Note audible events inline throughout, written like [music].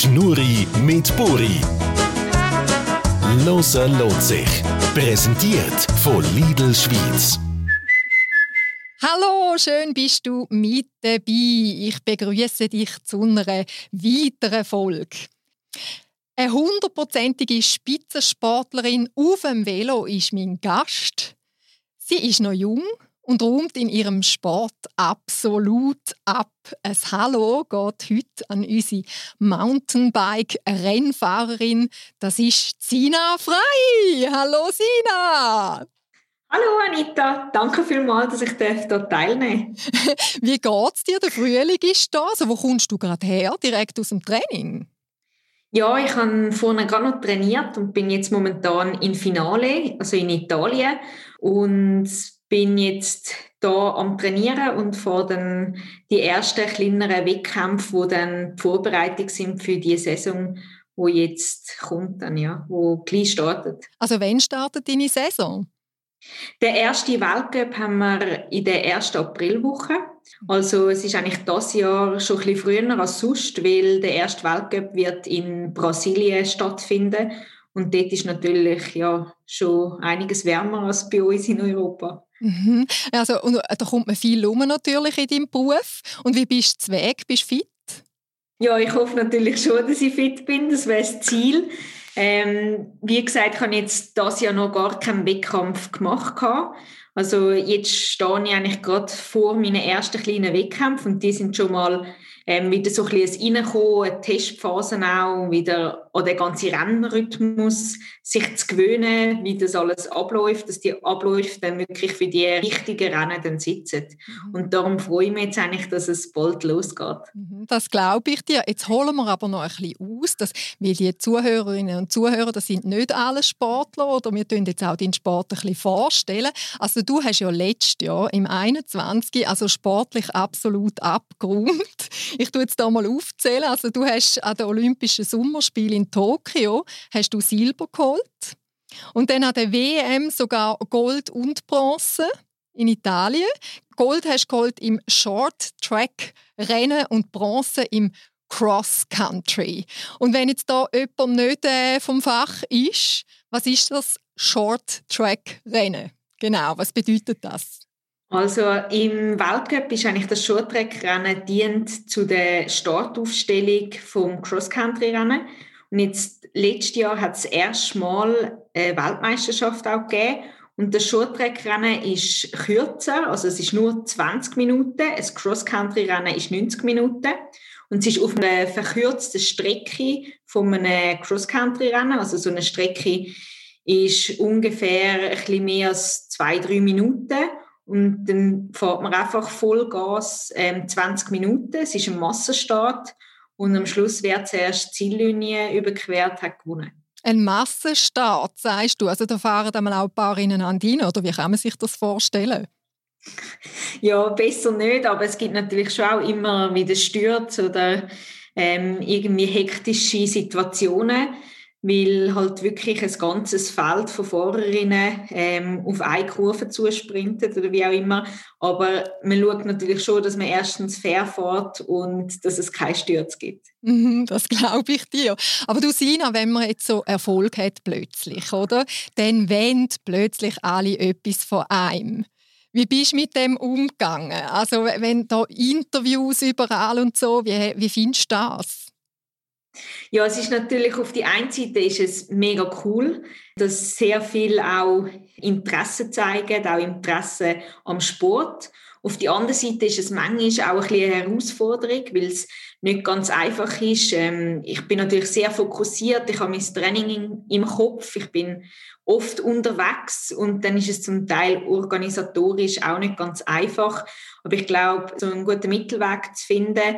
Schnurri mit Buri. Loser lohnt sich. Präsentiert von Lidl Schweiz. Hallo, schön bist du mit dabei. Ich begrüße dich zu einer weiteren Folge. Eine hundertprozentige Spitzensportlerin auf dem Velo ist mein Gast. Sie ist noch jung und räumt in ihrem Sport absolut ab. Ein Hallo geht heute an unsere Mountainbike-Rennfahrerin. Das ist Sina Frei. Hallo Sina! Hallo Anita, danke vielmals, dass ich hier teilnehmen [laughs] Wie geht's dir? Der Frühling ist da. Also, wo kommst du gerade her? Direkt aus dem Training? Ja, ich habe vorne gerade noch trainiert und bin jetzt momentan im Finale, also in Italien. Und bin jetzt da am Trainieren und vor dann die ersten kleineren Wettkämpfe, wo dann die Vorbereitung sind für die Saison, wo jetzt kommt dann, ja, wo gleich startet. Also wann startet deine Saison? Der erste Weltcup haben wir in der ersten Aprilwoche. Also es ist eigentlich das Jahr schon ein bisschen früher als sonst, weil der erste Weltcup wird in Brasilien stattfinden und dort ist natürlich ja schon einiges wärmer als bei uns in Europa. Mhm. Also, und äh, da kommt man viel um natürlich in deinem Beruf. Und wie bist du weg? Bist du fit? Ja, ich hoffe natürlich schon, dass ich fit bin. Das wäre das Ziel. Ähm, wie gesagt, ich habe jetzt das Jahr noch gar keinen Wettkampf gemacht. Also jetzt stehe ich eigentlich gerade vor meinen ersten kleinen Wettkämpfen und die sind schon mal ähm, wieder so ein bisschen Reinkommen, eine Testphase auch, wieder an den ganzen Rennrhythmus sich zu gewöhnen, wie das alles abläuft, dass die Abläufe dann wirklich für die richtigen Rennen dann sitzen. Mhm. Und darum freue ich mich jetzt eigentlich, dass es bald losgeht. Mhm, das glaube ich dir. Jetzt holen wir aber noch ein bisschen aus, dass, weil die Zuhörerinnen und Zuhörer, das sind nicht alle Sportler, oder wir tun jetzt auch den Sport ein bisschen vorstellen. Also du hast ja letztes Jahr im 21. also sportlich absolut abgerundet. Ich tue jetzt da mal aufzählen. Also du hast an den Olympischen Sommerspielen in Tokio hast du Silber geholt und dann an der WM sogar Gold und Bronze in Italien. Gold hast du geholt im Short Track Rennen und Bronze im Cross Country. Und wenn jetzt da jemand nicht äh, vom Fach ist, was ist das Short Track Rennen? Genau, was bedeutet das? Also im Weltcup ist eigentlich das Shorttrack-Rennen dient zu der Startaufstellung vom Cross-Country-Rennen. Und jetzt letztes Jahr hat es erst mal eine Weltmeisterschaft auch gegeben. Und das Shorttrack-Rennen ist kürzer, also es ist nur 20 Minuten. Das Cross-Country-Rennen ist 90 Minuten. Und es ist auf einer verkürzten Strecke von einem Cross-Country-Rennen. Also so eine Strecke ist ungefähr ein bisschen mehr als zwei, drei Minuten. Und dann fährt man einfach Vollgas ähm, 20 Minuten. Es ist ein Massenstart. Und am Schluss, wer zuerst die Ziellinie überquert, hat gewonnen. Ein Massenstart, sagst du? Also da fahren dann auch ein paar ineinander hin, oder wie kann man sich das vorstellen? Ja, besser nicht, aber es gibt natürlich schon auch immer wieder Stürze oder ähm, irgendwie hektische Situationen weil halt wirklich ein ganzes Feld von Fahrerinnen ähm, auf eine Kurve zusprintet oder wie auch immer. Aber man schaut natürlich schon, dass man erstens fair fährt und dass es keinen Sturz gibt. Mhm, das glaube ich dir. Aber du Sina, wenn man jetzt so Erfolg hat plötzlich, oder? Dann wollen plötzlich alle etwas von einem. Wie bist du mit dem umgegangen? Also wenn da Interviews überall und so, wie, wie findest du das? Ja, es ist natürlich auf die einen Seite ist es mega cool, dass sehr viel auch Interesse zeigen, auch Interesse am Sport. Auf die andere Seite ist es manchmal auch ein bisschen eine Herausforderung, weil es nicht ganz einfach ist. Ähm, ich bin natürlich sehr fokussiert, ich habe mein Training im Kopf, ich bin oft unterwegs und dann ist es zum Teil organisatorisch auch nicht ganz einfach. Aber ich glaube, so einen guten Mittelweg zu finden,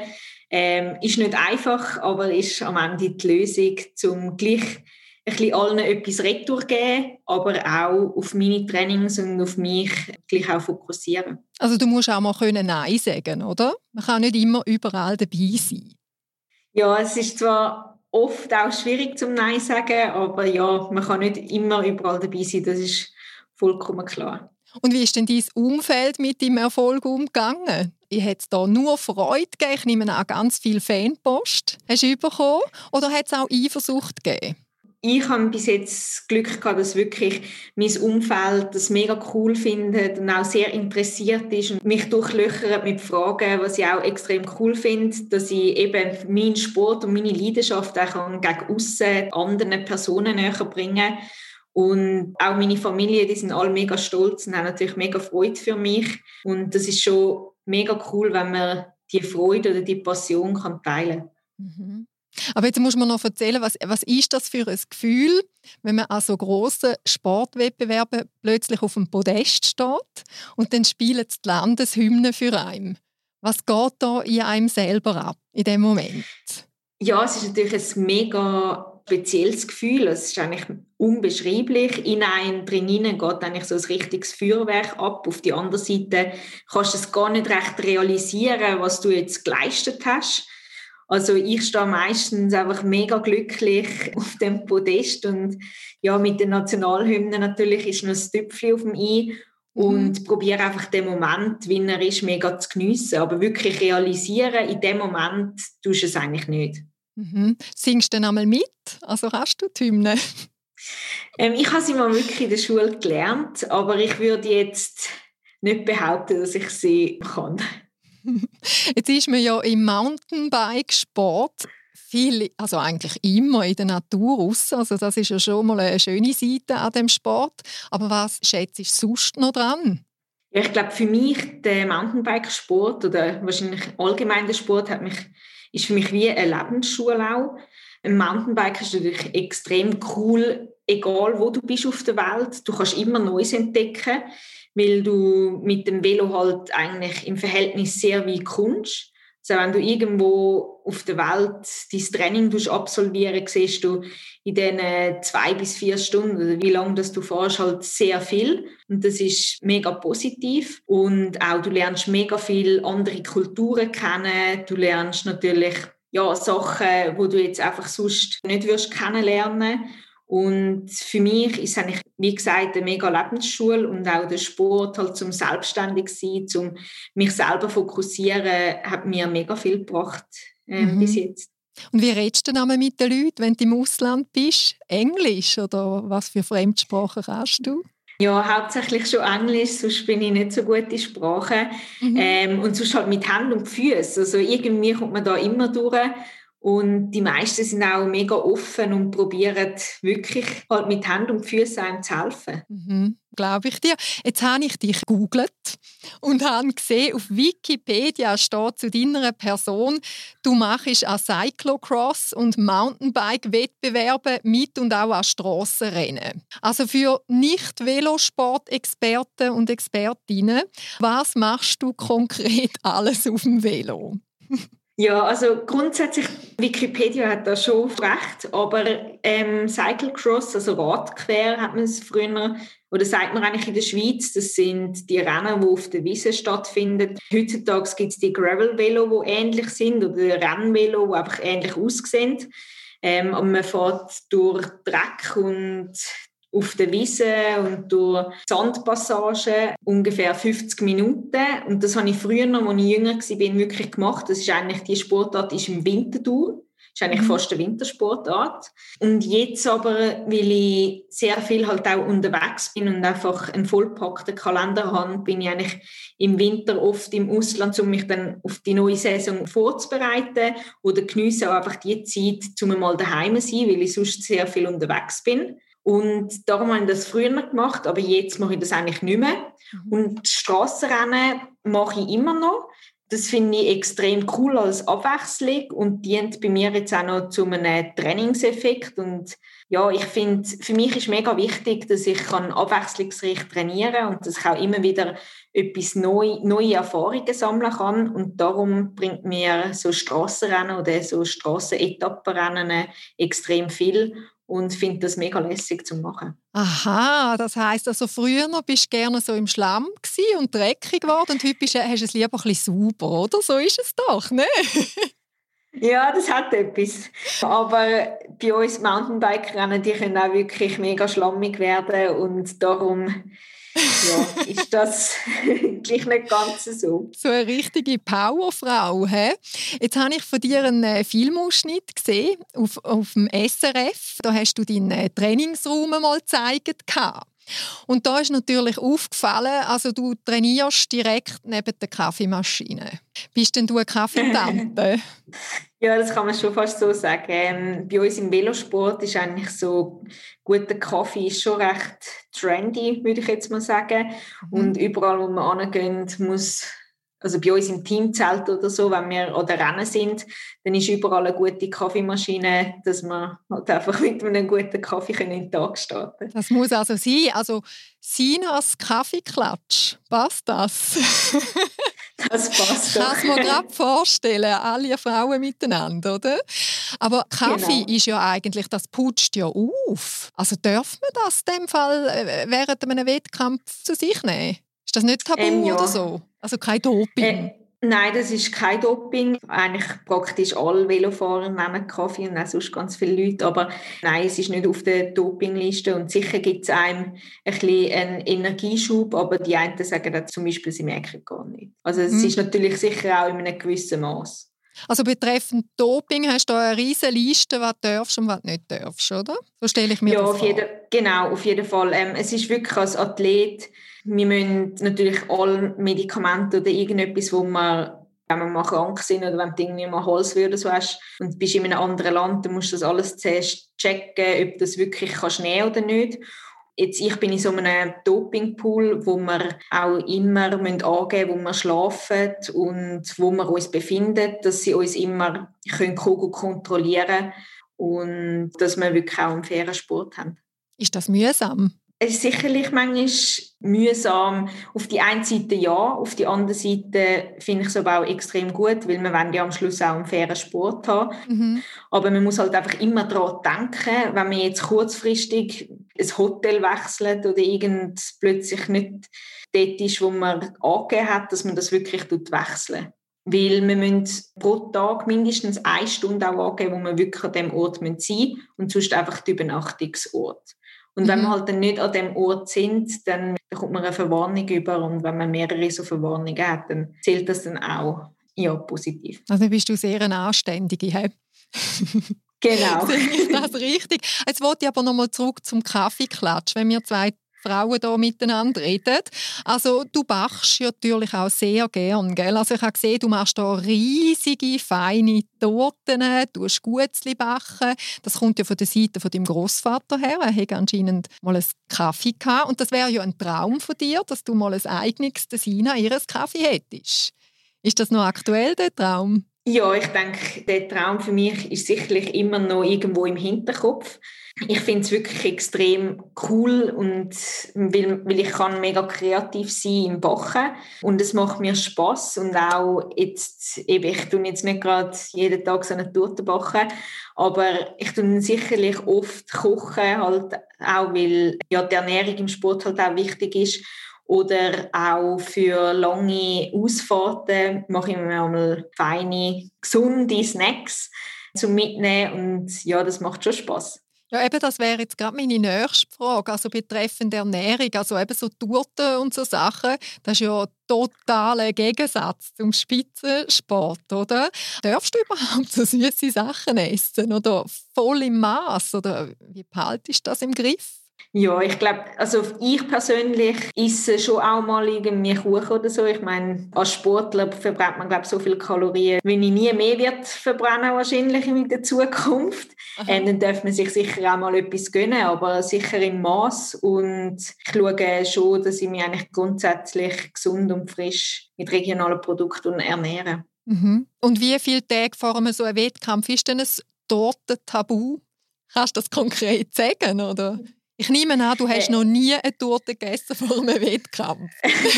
ähm, ist nicht einfach, aber ist am Ende die Lösung, um gleich ein bisschen allen etwas retour geben, aber auch auf meine Trainings und auf mich gleich auch fokussieren. Also du musst auch mal können Nein sagen, oder? Man kann nicht immer überall dabei sein. Ja, es ist zwar oft auch schwierig zum Nein sagen, aber ja, man kann nicht immer überall dabei sein, das ist vollkommen klar. Und wie ist denn dein Umfeld mit dem Erfolg umgegangen? Hat es da nur Freude gegeben? Ich nehme auch ganz viel Fanpost. Hast du bekommen? Oder hat es auch Eifersucht gegeben? ich habe bis jetzt Glück gehabt, dass wirklich mein Umfeld das mega cool findet und auch sehr interessiert ist und mich durchlöchert mit Fragen, was ich auch extrem cool finde, dass ich eben meinen Sport und meine Leidenschaft auch gegen aussen anderen Personen näher bringen und auch meine Familie, die sind alle mega stolz und haben natürlich mega Freude für mich und das ist schon mega cool, wenn man die Freude oder die Passion kann teilen kann. Mhm. Aber jetzt muss man noch erzählen, was, was ist das für ein Gefühl, wenn man an so grossen Sportwettbewerben plötzlich auf dem Podest steht und dann spielen die Landeshymne für einen. Was geht da in einem selber ab in dem Moment? Ja, es ist natürlich ein mega spezielles Gefühl. Es ist eigentlich unbeschreiblich. In einem drinnen geht eigentlich so ein richtiges Feuerwerk ab. Auf die andere Seite kannst du es gar nicht recht realisieren, was du jetzt geleistet hast. Also ich stehe meistens einfach mega glücklich [laughs] auf dem Podest und ja, mit den Nationalhymnen natürlich ist noch ein Tüpfchen auf dem I und mhm. probiere einfach den Moment, wie er ist, mega zu geniessen. Aber wirklich realisieren, in dem Moment tust du es eigentlich nicht. Mhm. Singst du dann einmal mit? Also hast du die Hymne? [laughs] Ähm, ich habe sie mal wirklich in der Schule gelernt, aber ich würde jetzt nicht behaupten, dass ich sie kann. [laughs] Jetzt ist man ja im Mountainbike-Sport viel, also eigentlich immer in der Natur raus. Also das ist ja schon mal eine schöne Seite an dem Sport. Aber was schätzt du sonst noch dran? Ja, ich glaube, für mich der Mountainbike-Sport oder wahrscheinlich allgemein der Sport hat mich, ist für mich wie eine Lebensschule. Ein Mountainbike ist natürlich extrem cool, egal wo du bist auf der Welt. Du kannst immer Neues entdecken weil du mit dem Velo halt eigentlich im Verhältnis sehr weit kommst. Also wenn du irgendwo auf der Welt dein Training absolvieren siehst du in diesen zwei bis vier Stunden wie lange das du fährst, halt sehr viel. Und das ist mega positiv. Und auch du lernst mega viel andere Kulturen kennen. Du lernst natürlich ja, Sachen, wo du jetzt einfach sonst nicht wirst kennenlernen und für mich ist es eigentlich, wie gesagt, eine mega Lebensschule und auch der Sport halt zum selbstständig sein, zum mich selber fokussieren, hat mir mega viel gebracht äh, mhm. bis jetzt. Und wie redest du dann mit den Leuten, wenn du im Ausland bist? Englisch oder was für Fremdsprachen kannst du? Ja, hauptsächlich schon Englisch, sonst bin ich nicht so gut in Sprache. Mhm. Ähm, und sonst halt mit Händen und Füßen. Also irgendwie kommt man da immer durch. Und die meisten sind auch mega offen und probieren wirklich halt mit Händen und Füßen einem zu helfen. Mhm, Glaube ich dir. Jetzt habe ich dich gegoogelt und habe gesehen, auf Wikipedia steht zu deiner Person, du machst an Cyclocross und Mountainbike-Wettbewerben mit und auch an Strassenrennen. Also für Nicht-Velosport-Experten und Expertinnen, was machst du konkret [laughs] alles auf dem Velo? Ja, also grundsätzlich, Wikipedia hat da schon recht, aber ähm, Cyclecross, also Radquer, hat man es früher, oder sagt man eigentlich in der Schweiz, das sind die Rennen, die auf der Wiese stattfinden. Heutzutage gibt es die Gravel-Velo, die ähnlich sind, oder Rennvelo, die einfach ähnlich aussehen. Ähm, und man fährt durch Dreck und auf der Wiese und durch Sandpassagen ungefähr 50 Minuten. Und das habe ich früher noch, als ich jünger war, wirklich gemacht. Das ist eigentlich, die Sportart ist im Wintertour. Das ist eigentlich mhm. fast eine Wintersportart. Und jetzt aber, weil ich sehr viel halt auch unterwegs bin und einfach einen vollpackten Kalender habe, bin ich eigentlich im Winter oft im Ausland, um mich dann auf die neue Saison vorzubereiten oder genieße auch einfach die Zeit, um mal daheim zu sein, weil ich sonst sehr viel unterwegs bin. Und darum habe ich das früher gemacht, aber jetzt mache ich das eigentlich nicht mehr. Mhm. Und Strassenrennen mache ich immer noch. Das finde ich extrem cool als Abwechslung und dient bei mir jetzt auch noch zu einem Trainingseffekt. Und ja, ich finde, für mich ist mega wichtig, dass ich kann abwechslungsreich trainieren kann und dass ich auch immer wieder etwas neu, neue Erfahrungen sammeln kann. Und darum bringt mir so Strassenrennen oder so Strassenetappenrennen extrem viel und finde das mega lässig zu machen. Aha, das heißt also früher noch bist du gerne so im Schlamm und dreckig geworden und heute bist, hast du es lieber ein bisschen sauber, oder? So ist es doch, ne? [laughs] ja, das hat etwas. Aber bei uns Mountainbike-Rennen, die können auch wirklich mega schlammig werden und darum ja, ist das [laughs] gleich nicht ganz so. So eine richtige Powerfrau. He? Jetzt habe ich von dir einen äh, Filmausschnitt gesehen auf, auf dem SRF. Da hast du deinen äh, Trainingsraum mal gezeigt. Und da ist natürlich aufgefallen, also du trainierst direkt neben der Kaffeemaschine. Bist denn du eine Kaffeetante? [laughs] ja, das kann man schon fast so sagen. Ähm, bei uns im Velosport ist eigentlich so, guter Kaffee ist schon recht trendy, würde ich jetzt mal sagen. Mhm. Und überall, wo wir hingehen, muss also bei uns im Teamzelt oder so, wenn wir an der Rennen sind, dann ist überall eine gute Kaffeemaschine, dass wir halt einfach mit einem guten Kaffee in den Tag starten Das muss also sein. Also Sinas Kaffeeklatsch, passt das? [laughs] Das passt doch. Kann mir gerade vorstellen, alle Frauen miteinander, oder? Aber Kaffee genau. ist ja eigentlich, das putscht ja auf. Also darf man das in dem Fall äh, während einem Wettkampf zu sich nehmen? Ist das nicht tabu ähm, ja. oder so? Also kein Doping? Äh, nein, das ist kein Doping. Eigentlich praktisch alle Velofahrer nehmen Kaffee und auch sonst ganz viele Leute. Aber nein, es ist nicht auf der Dopingliste. Und sicher gibt es einem ein bisschen einen Energieschub, aber die einen sagen dann zum Beispiel, sie merken gar nicht. Also es mhm. ist natürlich sicher auch in einem gewissen Maß. Also betreffend Doping hast du eine riesige Liste, was du darfst und was du nicht darfst, oder? So stelle ich mir ja, das auf vor. Jeden, genau, auf jeden Fall. Ähm, es ist wirklich als Athlet wir müssen natürlich alle Medikamente oder irgendetwas, wo man wenn wir mal krank sind oder wenn du irgendwie mal Hals so hast und bist in einem anderen Land, dann musst du das alles zuerst checken, ob das wirklich kannst nehmen oder nicht. Jetzt, ich bin in so einem Dopingpool, wo wir auch immer angeben müssen, wo wir schlafen und wo wir uns befinden, dass sie uns immer können kontrollieren können und dass wir wirklich auch einen fairen Sport haben. Ist das mühsam? Es ist sicherlich manchmal mühsam. Auf die einen Seite ja, auf die andere Seite finde ich es aber auch extrem gut, weil wollen ja am Schluss auch einen fairen Sport haben. Mhm. Aber man muss halt einfach immer daran denken, wenn man jetzt kurzfristig ein Hotel wechselt oder irgend plötzlich nicht dort ist, wo man angegeben hat, dass man das wirklich wechseln weil wir müssen pro Tag mindestens eine Stunde auch angeben, wo wir wirklich an diesem Ort sein müssen und sonst einfach die Übernachtungsort. Und wenn mhm. wir halt dann nicht an dem Ort sind, dann kommt man eine Verwarnung über und wenn man mehrere so Verwarnungen hat, dann zählt das dann auch ja, positiv. Also bist du sehr eine Anständige, he? Genau. [laughs] ist das richtig? Jetzt wollte ich aber nochmal zurück zum Kaffeeklatsch. Wenn wir zwei Frauen hier miteinander reden. Also du bachst natürlich auch sehr gern, gell? Also ich habe gesehen, du machst hier riesige, feine Torten, du hast Gutzli backen. Das kommt ja von der Seite von deinem Großvater her. Er hatte anscheinend mal einen Kaffee gehabt. Und das wäre ja ein Traum von dir, dass du mal ein eigenes Sina ihres Kaffee hättest. Ist das noch aktuell, der Traum? Ja, ich denke, der Traum für mich ist sicherlich immer noch irgendwo im Hinterkopf. Ich finde es wirklich extrem cool und weil, weil ich kann mega kreativ sein im Backen und es macht mir Spaß und auch jetzt eben, ich tue jetzt nicht gerade jeden Tag so eine Torte backen, aber ich tue sicherlich oft kochen halt auch, weil ja die Ernährung im Sport halt auch wichtig ist oder auch für lange Ausfahrten mache ich mir einmal feine, gesunde Snacks zum Mitnehmen und ja, das macht schon Spaß. Ja, eben, das wäre jetzt gerade meine nächste Frage, also betreffend Ernährung, also eben so Torten und so Sachen, das ist ja totaler Gegensatz zum Spitzensport, oder? Darfst du überhaupt [laughs] so süße Sachen essen oder voll im Maß oder wie behaltest du das im Griff? Ja, ich glaube, also ich persönlich esse schon auch mal irgendwie Kuchen oder so. Ich meine, als Sportler verbrennt man, glaube so viele Kalorien, wenn ich nie mehr wird verbrennen wahrscheinlich in der Zukunft. Ähm, dann darf man sich sicher auch mal etwas gönnen, aber sicher im Maß. Und ich schaue schon, dass ich mich eigentlich grundsätzlich gesund und frisch mit regionalen Produkten ernähre. Mhm. Und wie viele Tage vor einem so einem Wettkampf ist denn ein Torten-Tabu? Kannst du das konkret sagen, oder? Ich nehme an, du hast äh, noch nie eine Torte gegessen vor einem Wettkampf.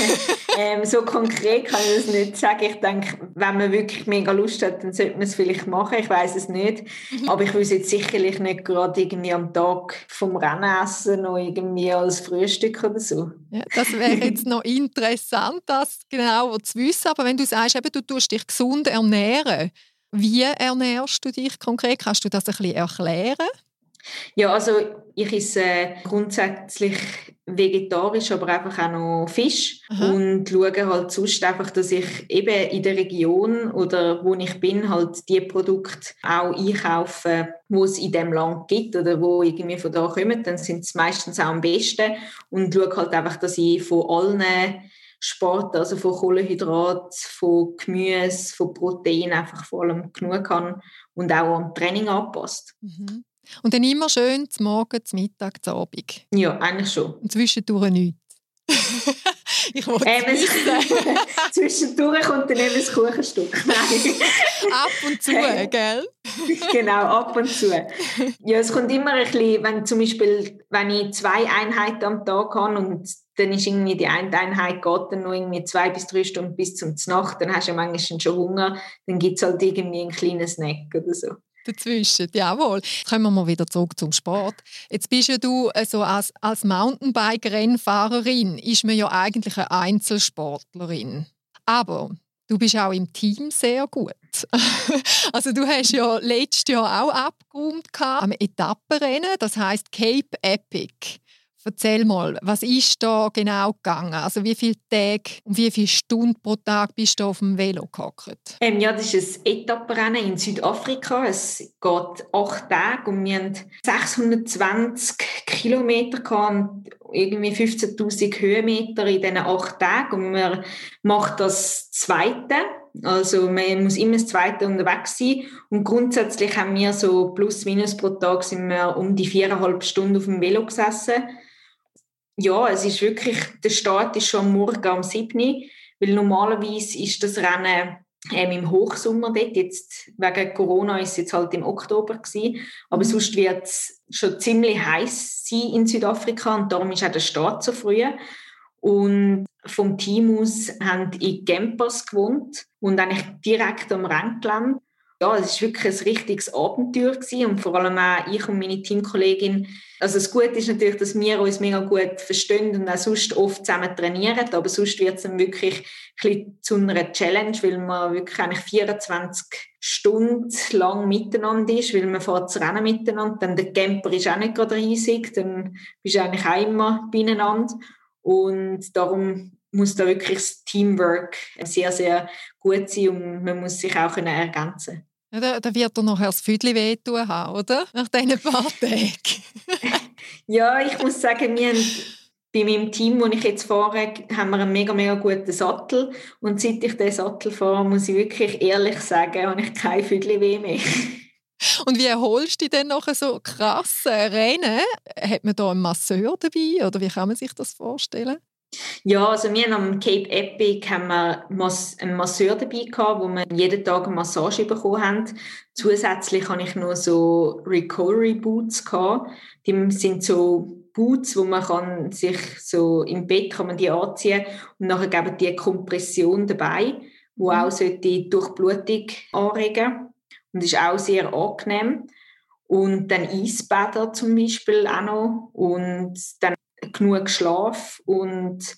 [laughs] ähm, so konkret kann ich das nicht sagen. Ich denke, wenn man wirklich mega Lust hat, dann sollte man es vielleicht machen. Ich weiß es nicht. Mhm. Aber ich will es jetzt sicherlich nicht gerade irgendwie am Tag vom Rennen essen, noch irgendwie als Frühstück oder so. Ja, das wäre jetzt noch interessant, das genau zu wissen. Aber wenn du sagst, eben, du tust dich gesund ernähren, wie ernährst du dich konkret? Kannst du das ein bisschen erklären? Ja, also ich esse grundsätzlich vegetarisch, aber einfach auch noch Fisch Aha. und schaue halt sonst einfach, dass ich eben in der Region oder wo ich bin, halt die Produkte auch einkaufe, wo es in dem Land gibt oder wo irgendwie von da kommen, dann sind es meistens auch am besten und schaue halt einfach, dass ich von allen Sport, also von Kohlenhydrat, von Gemüse, von Protein einfach vor allem genug kann und auch am Training anpasst. Mhm. Und dann immer schön zum Morgen, zum Mittag, zum Abend. Ja, eigentlich schon. Und zwischendurch nichts. [laughs] ich wollte es [laughs] Zwischendurch kommt dann eben das Kuchenstück. [laughs] Nein. ab und zu, gell? genau, ab und zu. Ja, es kommt immer ein bisschen, wenn zum Beispiel, wenn ich zwei Einheiten am Tag habe und dann ist irgendwie die eine Einheit geht dann noch irgendwie zwei bis drei Stunden bis zum Nacht, dann hast du ja manchmal schon Hunger, dann gibt es halt irgendwie einen kleinen Snack oder so dazwischen. Jawohl. Kommen wir mal wieder zurück zum Sport. Jetzt bist ja du also als, als Mountainbike-Rennfahrerin, ist man ja eigentlich eine Einzelsportlerin. Aber du bist auch im Team sehr gut. [laughs] also du hast ja letztes Jahr auch abgeräumt am Etappenrennen, das heißt Cape Epic. Erzähl mal, was ist da genau gegangen? Also wie viele Tage und wie viele Stunden pro Tag bist du auf dem Velo gehockt? Ähm, ja, das ist ein Etappenrennen in Südafrika. Es geht acht Tage und wir haben 620 Kilometer und irgendwie 15.000 Höhenmeter in diesen acht Tagen und man macht das Zweite. Also man muss immer das Zweite unterwegs sein und grundsätzlich haben wir so plus minus pro Tag sind wir um die viereinhalb Stunden auf dem Velo gesessen ja, es ist wirklich, der Start ist schon am Morgen um 7 Uhr, weil normalerweise ist das Rennen ähm, im Hochsommer dort. Jetzt, wegen Corona ist es jetzt halt im Oktober gewesen. Aber mhm. sonst wird es schon ziemlich heiß sein in Südafrika und darum ist auch der Start so früh. Und vom Team aus haben in Campers gewohnt und eigentlich direkt am Renngelände ja, es war wirklich ein richtiges Abenteuer gewesen und vor allem auch ich und meine Teamkollegin. Also das Gute ist natürlich, dass wir uns mega gut verstehen und auch sonst oft zusammen trainieren, aber sonst wird es dann wirklich ein zu einer Challenge, weil man wirklich eigentlich 24 Stunden lang miteinander ist, weil man fährt das Rennen miteinander, dann der Camper ist auch nicht gerade riesig, dann bist du eigentlich auch immer beieinander und darum muss da wirklich das Teamwork sehr, sehr gut sein und man muss sich auch ergänzen ja, da, da, wird er nachher das Füdli wehtun haben, oder? Nach diesen paar Tagen. [laughs] ja, ich muss sagen, wir haben bei meinem Team, wo ich jetzt fahre, haben wir einen mega, mega guten Sattel. Und seit ich diesen Sattel fahre, muss ich wirklich ehrlich sagen, habe ich kein Füdli weh mehr. [laughs] Und wie erholst du dich denn noch so krass Rennen? Hat man da einen Masseur dabei oder wie kann man sich das vorstellen? Ja, also wir haben am Cape Epic haben wir einen Masseur dabei gehabt, wo wir jeden Tag eine Massage bekommen haben. Zusätzlich habe ich noch so Recovery Boots gehabt. Die sind so Boots, wo man kann sich so im Bett kann man die anziehen und nachher geben die Kompression dabei, wo mhm. auch die Durchblutung anregen und ist auch sehr angenehm. Und dann Eisbäder zum Beispiel auch noch und dann genug Schlaf und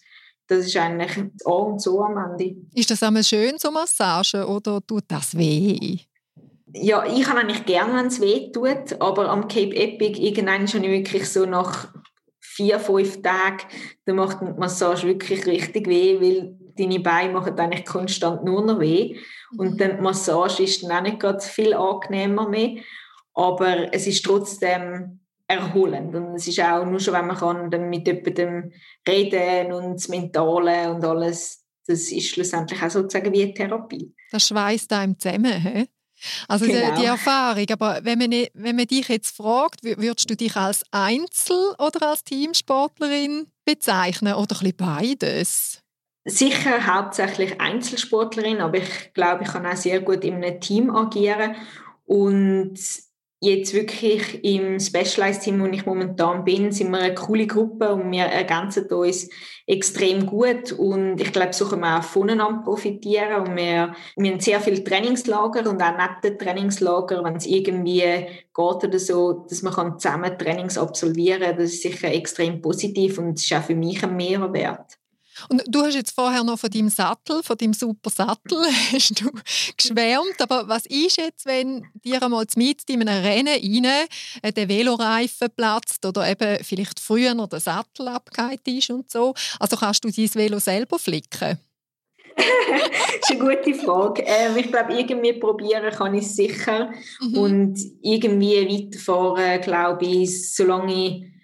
das ist eigentlich A und so am Ende. Ist das einmal schön, so Massage, oder tut das weh? Ja, ich habe eigentlich gerne, wenn es weh tut, aber am Cape Epic irgendwann schon wirklich so nach vier, fünf Tagen, da macht die Massage wirklich richtig weh, weil deine Beine machen eigentlich konstant nur noch weh. Und mhm. die Massage ist dann auch nicht gerade viel angenehmer mehr. Aber es ist trotzdem erholend. Und es ist auch nur schon, wenn man kann, dann mit jemandem reden und das Mentale und alles, das ist schlussendlich auch sozusagen wie eine Therapie. Das schweißt einem zusammen, he? Also genau. die, die, Erfahrung. Aber wenn man, wenn man dich jetzt fragt, würdest du dich als Einzel- oder als Teamsportlerin bezeichnen oder ein bisschen beides? Sicher hauptsächlich Einzelsportlerin, aber ich glaube, ich kann auch sehr gut in einem Team agieren. Und jetzt wirklich im Specialized-Team, wo ich momentan bin, sind wir eine coole Gruppe und wir ergänzen uns extrem gut. Und ich glaube, so können wir auch voneinander profitieren. Und wir, wir haben sehr viele Trainingslager und auch nette Trainingslager, wenn es irgendwie geht oder so, dass man zusammen Trainings absolvieren kann, das ist sicher extrem positiv und ist auch für mich ein Mehrwert. Und du hast jetzt vorher noch von deinem Sattel, von deinem super Sattel, [laughs] hast du geschwärmt. Aber was ist jetzt, wenn dir einmal mit in einem Rennen rein äh, der Veloreifen platzt oder eben vielleicht früher noch der Sattel abgehakt ist und so? Also kannst du dein Velo selber flicken? das [laughs] ist eine gute Frage. Ähm, ich glaube, irgendwie probieren kann ich es sicher. Mhm. Und irgendwie weiterfahren, glaube ich, solange ich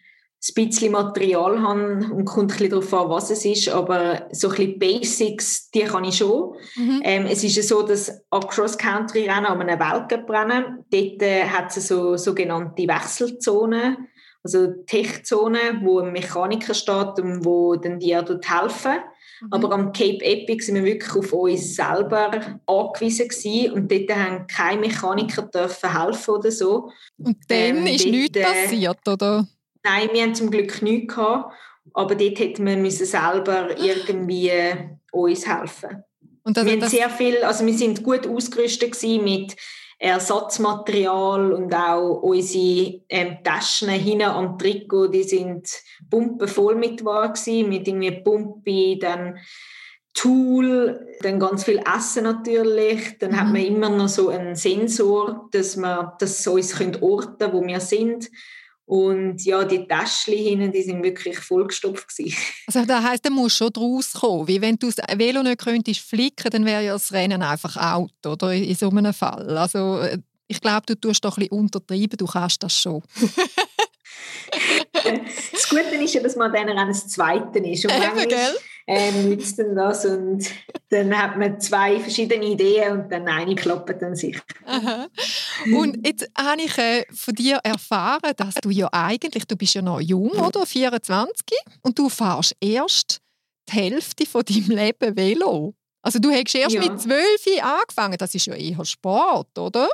ein bisschen Material habe und kommt ein bisschen darauf an, was es ist, aber so ein bisschen Basics, die kann ich schon. Mhm. Ähm, es ist ja so, dass an Cross-Country-Rennen, an einem Weltcup-Rennen, dort äh, hat es so sogenannte Wechselzonen, also Tech-Zonen, wo ein Mechaniker steht und wo dann die helfen. Mhm. Aber am Cape Epic sind wir wirklich auf uns selber angewiesen gewesen und dort haben keine Mechaniker dürfen helfen oder so. Und dann ähm, ist dort, nichts passiert, oder? Nein, wir haben zum Glück nichts gehabt, aber dort hätten wir müssen selber irgendwie uns helfen. Und also wir haben sehr viel, also wir sind gut ausgerüstet mit Ersatzmaterial und auch unsere ähm, Taschen hinten am Trikot, die sind pumpenvoll mit Waren mit irgendwie Pumpe, dann Tool, dann ganz viel Essen natürlich. Dann mhm. hat man immer noch so einen Sensor, dass man das so uns orten können, wo wir sind. Und ja, die Täschchen hinten, die sind wirklich vollgestopft gewesen. [laughs] Also das heisst, da muss schon draus kommen. Wie wenn du das Velo nicht könntest flicken, dann wäre ja das Rennen einfach out, oder? In so einem Fall. Also äh, ich glaube, du tust doch ein bisschen untertreiben, du kannst das schon. [laughs] das Gute ist ja, dass man dann an das Zweite ist. Und Eben, gell? Ähm, nützt dann das und dann hat man zwei verschiedene Ideen und dann eine klappt dann sicher. Aha. Und jetzt habe ich äh, von dir erfahren, dass du ja eigentlich, du bist ja noch jung, oder? 24 und du fährst erst die Hälfte von deinem Leben Velo. Also du hast erst ja. mit 12 angefangen, das ist ja eher Sport, oder?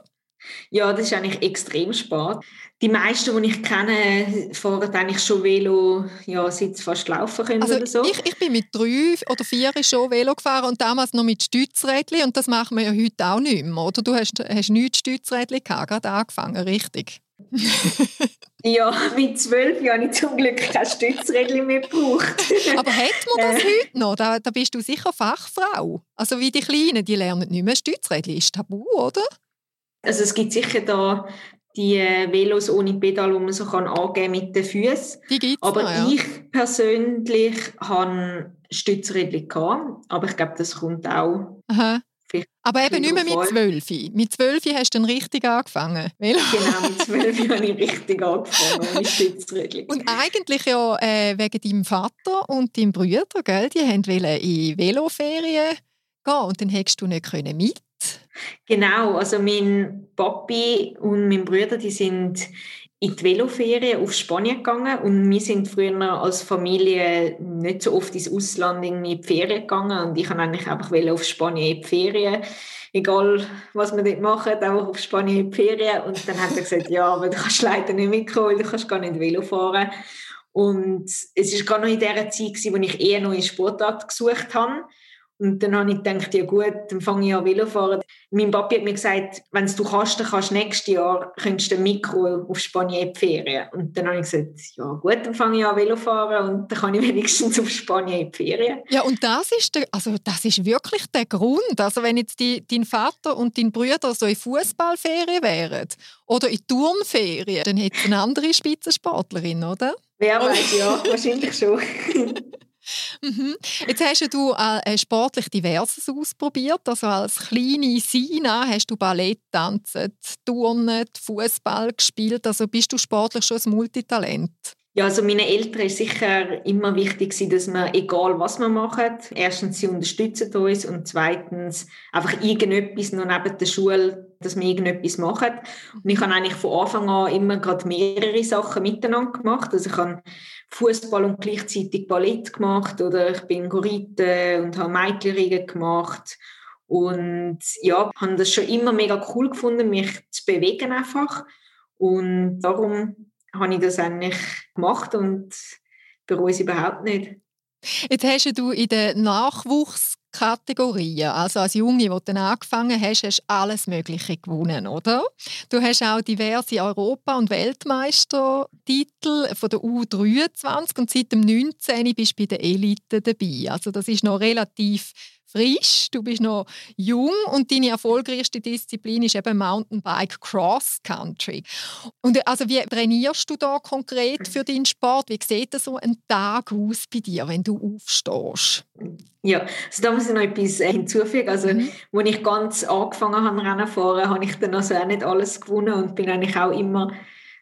Ja, das ist eigentlich extrem spät. Die meisten, die ich kenne, fahren eigentlich schon Velo, ja, seit sie fast laufen können also oder so. Ich, ich bin mit drei oder vier schon Velo gefahren und damals noch mit Stützrädchen und das machen wir ja heute auch nicht mehr, oder? Du hast, hast nichts Stützrädchen gehabt, gerade angefangen, richtig? [laughs] [laughs] ja, mit zwölf Jahren habe ich zum Glück kein Stützrädchen mehr gebraucht. [laughs] Aber hat man das äh. heute noch? Da, da bist du sicher Fachfrau. Also wie die Kleinen, die lernen nicht mehr Stützrädchen. Ist tabu, oder? Also es gibt sicher da die äh, Velos ohne Pedal, die man so kann angeben mit den Füßen. Aber noch, ja. ich persönlich habe Stützrädchen gehabt, aber ich glaube, das kommt auch. Aha. Aber eben nicht mehr mit zwölf. Mit zwölf hast du dann richtig angefangen. Genau, mit zwölf [laughs] habe ich richtig angefangen mit Stützrädchen. Und eigentlich ja äh, wegen deinem Vater und deinem Bruder, gell? die wollten in Veloferien gehen und dann hättest du nicht mit Genau, also mein Papi und mein Bruder, die sind in die Veloferien auf Spanien gegangen und wir sind früher als Familie nicht so oft ins Ausland in die Ferien gegangen und ich habe eigentlich einfach auf Spanien in die Ferien, egal was wir dort machen, auch auf Spanien in die Ferien. Und dann hat er gesagt, ja, aber du kannst leider nicht mitkommen, du kannst gar nicht Velo fahren. Und es war gerade noch in der Zeit, wo ich eher in Sportart gesucht habe und dann habe ich gedacht, ja gut, dann fange ich an Velofahren. Mein Papi hat mir gesagt, wenn du kannst, dann kannst du nächstes Jahr könntest du ein Mikro auf Spanien in die Ferien. Und dann habe ich gesagt, ja gut, dann fange ich an Velofahren und dann kann ich [laughs] wenigstens auf Spanien in die Ferien. Ja, und das ist, der, also das ist wirklich der Grund. Also wenn jetzt die, dein Vater und dein Bruder so in Fußballferien wären oder in Turnferien, dann hätte eine andere Spitzensportlerin, oder? Wer weiß, ja, wahrscheinlich schon. [laughs] Mhm. Jetzt hast du äh, sportlich Diverses ausprobiert. Also als kleine Sina hast du Ballett, Tanzen, Turnen, Fußball gespielt. Also bist du sportlich schon ein Multitalent? Ja, also meinen Eltern ist sicher immer wichtig, dass man, egal was wir machen, erstens, sie unterstützen uns und zweitens einfach irgendetwas noch neben der Schule, dass wir irgendetwas machen. Und ich habe eigentlich von Anfang an immer gerade mehrere Sachen miteinander gemacht. Also ich habe Fußball und gleichzeitig Ballett gemacht oder ich bin Gorite und habe Mädchenringen gemacht und ja, habe das schon immer mega cool gefunden, mich zu bewegen einfach und darum habe ich das eigentlich gemacht und bereue es überhaupt nicht. Jetzt hast du in den Nachwuchskategorien, also als Junge, wo du angefangen hast, hast alles Mögliche gewonnen, oder? Du hast auch diverse Europa- und Weltmeistertitel von der U23 und seit dem 19. bist du bei der Elite dabei. Also das ist noch relativ frisch, du bist noch jung und deine erfolgreichste Disziplin ist eben Mountainbike Cross Country. Und also wie trainierst du da konkret für deinen Sport? Wie sieht so ein Tag aus bei dir, wenn du aufstehst? Ja, also da muss ich noch etwas äh, hinzufügen. Also, mhm. als ich ganz angefangen habe, Rennen zu fahren, habe ich dann also auch nicht alles gewonnen und bin eigentlich auch immer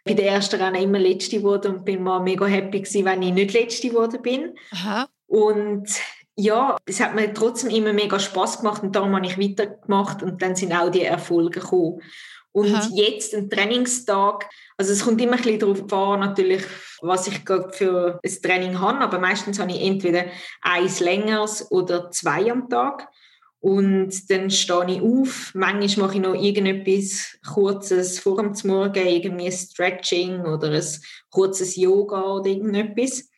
bei den ersten Rennen immer Letzte geworden und bin mal mega happy gewesen, wenn ich nicht Letzte geworden bin. Aha. Und ja, es hat mir trotzdem immer mega Spaß gemacht und darum habe ich weitergemacht und dann sind auch die Erfolge gekommen. Und Aha. jetzt ein Trainingstag, also es kommt immer ein bisschen darauf an, natürlich, was ich gerade für ein Training habe, aber meistens habe ich entweder eins längeres oder zwei am Tag. Und dann stehe ich auf. Manchmal mache ich noch irgendetwas Kurzes vor dem Morgen, irgendwie ein Stretching oder ein kurzes Yoga oder irgendetwas.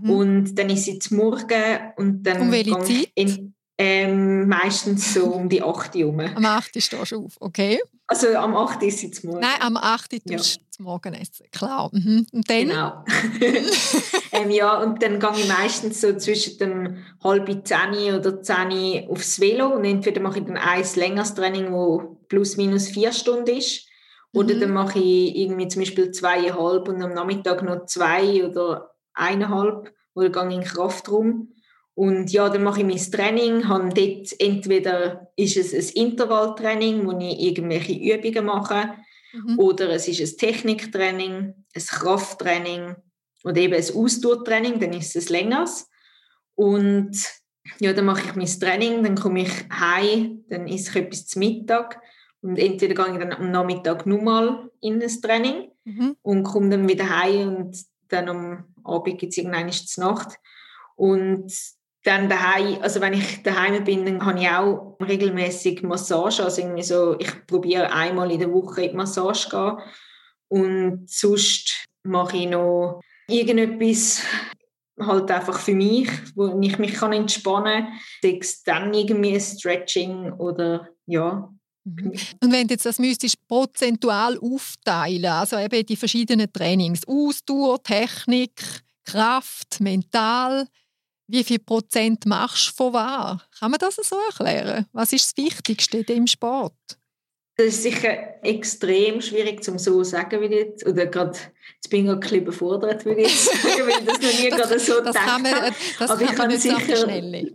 Mhm. Und dann ist sie zum Morgen und dann um welche Zeit? In, ähm, meistens so um die 8 Uhr. Am 8 Uhr stehst du auf, okay. Also am 8 Uhr ist sie zum Morgen. Nein, am 8 Uhr ja. tust du zum Morgenessen, klar. Mhm. Und dann? Genau. [laughs] ähm, ja, und dann gehe ich meistens so zwischen dem halb 10 oder 10 aufs Velo und entweder mache ich dann ein längeres Training, wo plus minus vier Stunden ist. Oder mhm. dann mache ich irgendwie zum Beispiel zweieinhalb und am Nachmittag noch zwei oder eineinhalb oder gehe in den Kraftraum. Und ja, dann mache ich mein Training, habe dort entweder ist es ein Intervalltraining, wo ich irgendwelche Übungen mache, mhm. oder es ist ein Techniktraining, ein Krafttraining oder eben ein Ausdauertraining, dann ist es längeres. Und ja, dann mache ich mein Training, dann komme ich heim, dann esse ich etwas zum Mittag und entweder gehe ich dann am Nachmittag nochmal in das Training mhm. und komme dann wieder heim und dann am Abend gibt es irgendwann zur Nacht. Und dann daheim, also wenn ich daheim bin, dann habe ich auch regelmäßig Massage. Also irgendwie so, ich probiere einmal in der Woche in die Massage gehen. Und sonst mache ich noch irgendetwas halt einfach für mich, wo ich mich kann entspannen kann. Sei es dann irgendwie Stretching oder ja. [laughs] Und wenn du jetzt das müsstest prozentual aufteilen, also eben die verschiedenen Trainings, Ausdauer, Technik, Kraft, mental, wie viel Prozent machst du von wahr? Kann man das so erklären? Was ist das Wichtigste im Sport? Das ist sicher extrem schwierig zum so sagen, wie jetzt, oder gerade, jetzt bin ich ein bisschen überfordert, wie ich jetzt sagen, weil ich das noch nie [laughs] das, gerade so das kann man, das Aber kann ich kann sicher, schnell. [laughs]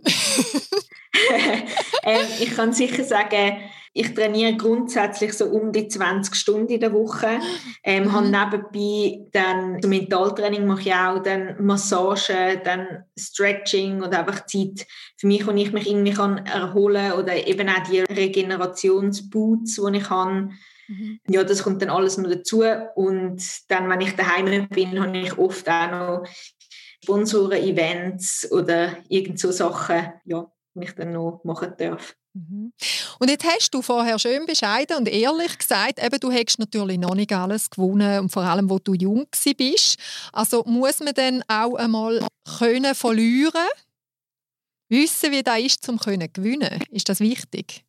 ähm, ich kann sicher sagen, ich trainiere grundsätzlich so um die 20 Stunden in der Woche. Ähm, mhm. habe nebenbei dann so Mentaltraining mache ich auch, dann Massage, dann Stretching oder einfach Zeit für mich, wo ich mich irgendwie kann erholen oder eben auch die Regenerationsboots, die ich habe. Mhm. Ja, das kommt dann alles noch dazu. Und dann, wenn ich daheim bin, habe ich oft auch noch Sponsoren-Events oder irgend so Sachen, ja, die ich dann noch machen darf. Mhm. Und jetzt hast du vorher schön bescheiden und ehrlich gesagt, eben, du hättest natürlich noch nicht alles gewonnen und vor allem, wo du jung bist. Also muss man dann auch einmal können verlieren, wissen, wie das ist, zum können gewinnen. Ist das wichtig?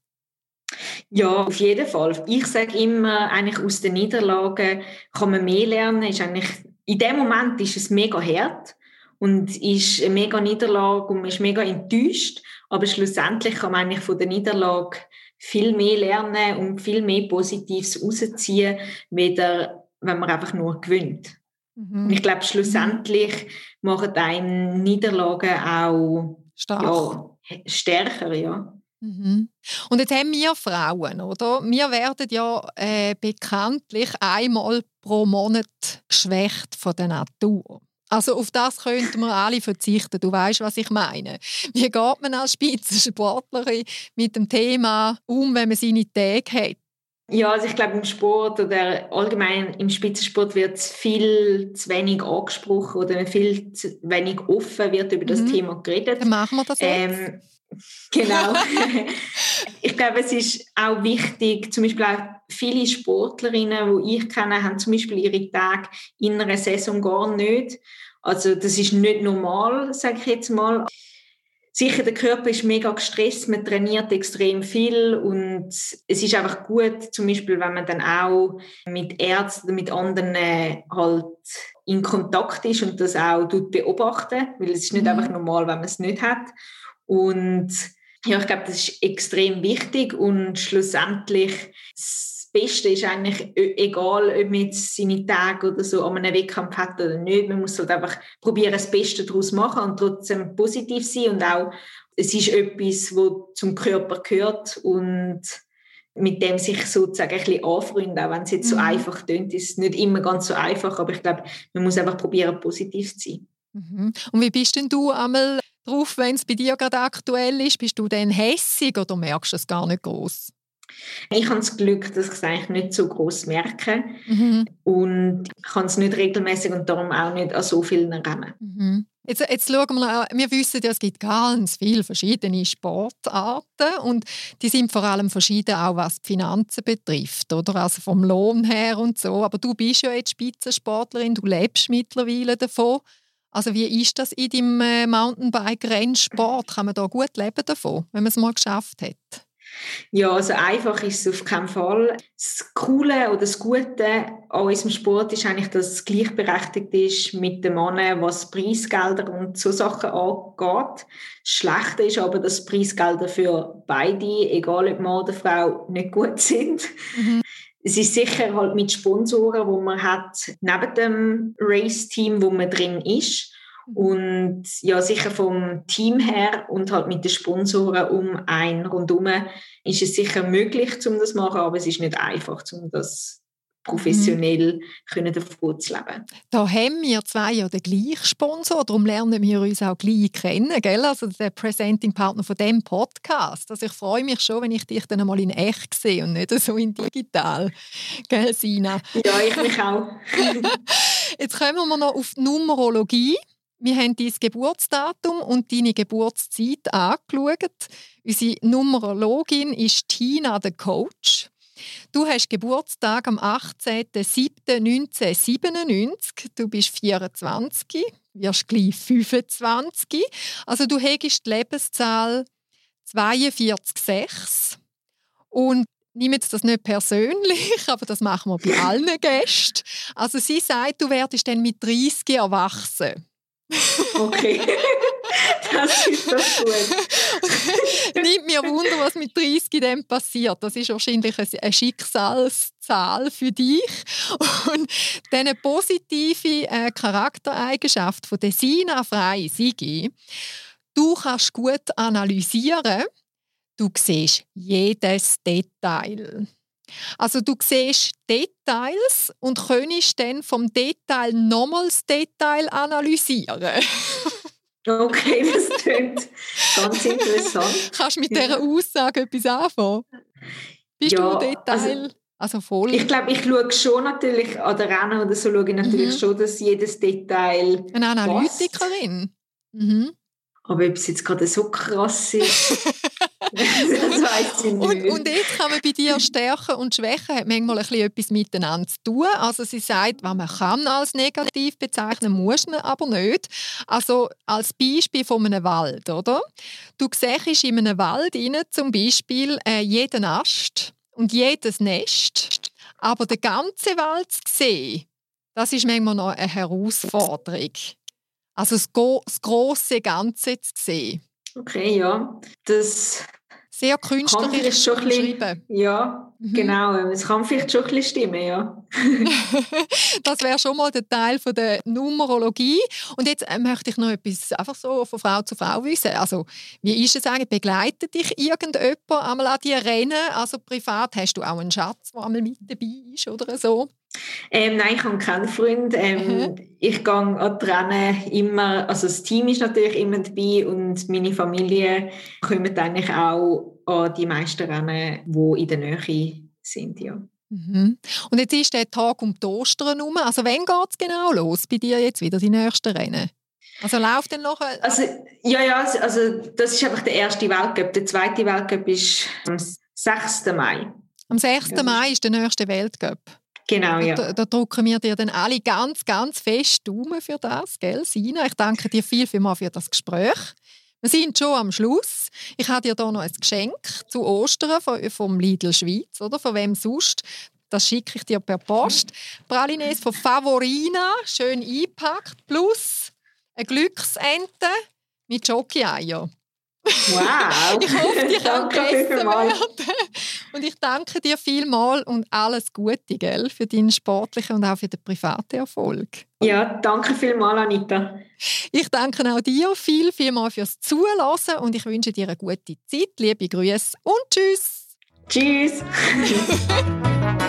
Ja, auf jeden Fall. Ich sage immer, eigentlich aus den Niederlagen kann man mehr lernen. Ist eigentlich, in dem Moment ist es mega hart und ist eine mega Niederlage und man ist mega enttäuscht. Aber schlussendlich kann man eigentlich von der Niederlage viel mehr lernen und viel mehr Positives rausziehen, weder wenn man einfach nur gewinnt. Mhm. Ich glaube, schlussendlich machen einem Niederlagen auch ja, stärker, ja. Mhm. Und jetzt haben wir Frauen, oder? Wir werden ja äh, bekanntlich einmal pro Monat geschwächt von der Natur. Also auf das könnten wir alle verzichten. Du weißt, was ich meine. Wie geht man als Spitzensportlerin mit dem Thema um, wenn man seine Tage hat? Ja, also ich glaube im Sport oder allgemein im Spitzensport wird viel zu wenig angesprochen oder viel zu wenig offen wird über das mhm. Thema geredet. Dann machen wir das jetzt. Ähm, genau. [laughs] ich glaube, es ist auch wichtig, zum Beispiel auch viele Sportlerinnen, die ich kenne, haben zum Beispiel ihre Tage in einer Saison gar nicht. Also das ist nicht normal, sage ich jetzt mal. Sicher, der Körper ist mega gestresst, man trainiert extrem viel und es ist einfach gut, zum Beispiel, wenn man dann auch mit Ärzten oder mit anderen halt in Kontakt ist und das auch beobachten, weil es ist nicht mhm. einfach normal, wenn man es nicht hat. Und ja, ich glaube, das ist extrem wichtig und schlussendlich das Beste ist eigentlich e-, egal, ob man jetzt seine Tage oder so an einem Wettkampf hat oder nicht. Man muss halt einfach probieren, das Beste daraus machen und trotzdem positiv sein und auch es ist etwas, was zum Körper gehört und mit dem sich sozusagen ein bisschen anfreunden, auch wenn es jetzt mhm. so einfach klingt, ist es nicht immer ganz so einfach, aber ich glaube, man muss einfach probieren, positiv zu sein. Mhm. Und wie bist denn du einmal drauf, wenn es bei dir gerade aktuell ist? Bist du dann hässig oder merkst du es gar nicht groß? Ich habe das Glück, dass ich es eigentlich nicht so groß merke mhm. und ich kann es nicht regelmäßig und darum auch nicht an so vielen Rennen. Mhm. Jetzt, jetzt schauen wir, wir wissen ja, es gibt ganz viele verschiedene Sportarten und die sind vor allem verschieden, auch was die Finanzen betrifft, oder? Also vom Lohn her und so. Aber du bist ja jetzt Spitzensportlerin, du lebst mittlerweile davon. Also wie ist das in deinem äh, Mountainbike-Rennsport? Kann man da gut leben davon, wenn man es mal geschafft hat? Ja, also einfach ist es auf keinen Fall. Das Coole oder das Gute an unserem Sport ist eigentlich, dass es gleichberechtigt ist mit den Männern, was Preisgelder und so Sachen angeht. Das Schlechte ist aber, dass Preisgelder für beide, egal ob Mann oder Frau, nicht gut [laughs] sind. Mhm. Es ist sicher halt mit Sponsoren, wo man hat, neben dem Race-Team, wo man drin ist. Mhm. Und ja, sicher vom Team her und halt mit den Sponsoren um ein rundum ist es sicher möglich, um das zu machen, aber es ist nicht einfach, um das professionell mhm. können davon zu leben. Da haben wir zwei ja den gleichen Sponsor, darum lernen wir uns auch gleich kennen, gell? also der Presenting Partner von dem Podcast. Also ich freue mich schon, wenn ich dich dann einmal in echt sehe und nicht so in digital, gell Sina? Ja, ich mich auch. [laughs] Jetzt kommen wir noch auf die Numerologie. Wir haben dein Geburtsdatum und deine Geburtszeit angeschaut. Unsere Numerologin ist Tina, der Coach. Du hast Geburtstag am 18.07.1997. Du bist 24, wirst gleich 25. Also du hegst die Lebenszahl 42,6. Und Nimm jetzt das nicht persönlich, [laughs] aber das machen wir bei allen Gästen. Also sie sagt, du werdest dann mit 30 erwachsen. Okay, [laughs] das ist doch gut. [laughs] Nimmt mir Wunder, was mit 30 dann passiert. Das ist wahrscheinlich eine Schicksalszahl für dich. Und diese positive äh, Charaktereigenschaft von der Sina Frei, Sigi, du kannst gut analysieren, du siehst jedes Detail. Also du siehst Details und könntest dann vom Detail nochmals Detail analysieren. okay, das klingt ganz [laughs] interessant. Kannst du mit dieser Aussage etwas anfangen? Bist ja, du Detail? Also, also voll. Ich glaube, ich schaue schon natürlich an der Rennen oder so, schaue ich natürlich mhm. schon, dass jedes Detail Eine Analytikerin. Mhm. Aber ob es jetzt gerade so krass ist, [laughs] [laughs] Und, und jetzt kann man bei dir Stärken und Schwächen hat manchmal ein bisschen etwas miteinander zu tun. Also sie sagt, was man kann als negativ bezeichnen, muss man aber nicht. Also als Beispiel von einem Wald, oder? Du siehst in einem Wald rein, zum Beispiel äh, jeden Ast und jedes Nest, aber den ganzen Wald zu sehen, das ist manchmal noch eine Herausforderung. Also das, das große Ganze zu sehen. Okay, ja. Das sehr künstlerisch schon bisschen, Ja, mhm. genau. Es kann vielleicht schon ein bisschen stimmen, ja. [laughs] das wäre schon mal der Teil von der Numerologie. Und jetzt äh, möchte ich noch etwas einfach so von Frau zu Frau wissen. Also, wie ist es eigentlich? Begleitet dich irgendjemand einmal an die Rennen? Also privat hast du auch einen Schatz, der einmal mit dabei ist oder so? Ähm, nein, ich habe keinen Freund. Ähm, mhm. Ich gehe an die Rennen immer, also das Team ist natürlich immer dabei und meine Familie kommt eigentlich auch an die meisten Rennen, die in der Nähe sind. Ja. Mhm. Und jetzt ist der Tag um die Ostern herum. Also wann geht es genau los bei dir jetzt wieder, die nächsten Rennen? Also läuft dann noch? Also, ja, ja, also, also das ist einfach der erste Weltcup. Der zweite Weltcup ist am 6. Mai. Am 6. Ja. Mai ist der nächste Weltcup. Genau, ja. Da, da, drücken wir dir dann alle ganz, ganz fest Daumen für das, gell, Sina? Ich danke dir viel, viel mal für das Gespräch. Wir sind schon am Schluss. Ich habe dir hier noch ein Geschenk zu Ostern vom Lidl Schweiz, oder? Von wem sonst? Das schicke ich dir per Post. Pralines von Favorina, schön eingepackt, plus eine Glücksente mit Schoki-Eier. Wow! ich hoffe, die kann besser werden. Und ich danke dir vielmals und alles Gute gell, für deinen sportlichen und auch für den privaten Erfolg. Ja, danke vielmals, Anita. Ich danke auch dir viel, vielmals fürs Zuhören und ich wünsche dir eine gute Zeit. Liebe Grüße und Tschüss! Tschüss! [laughs]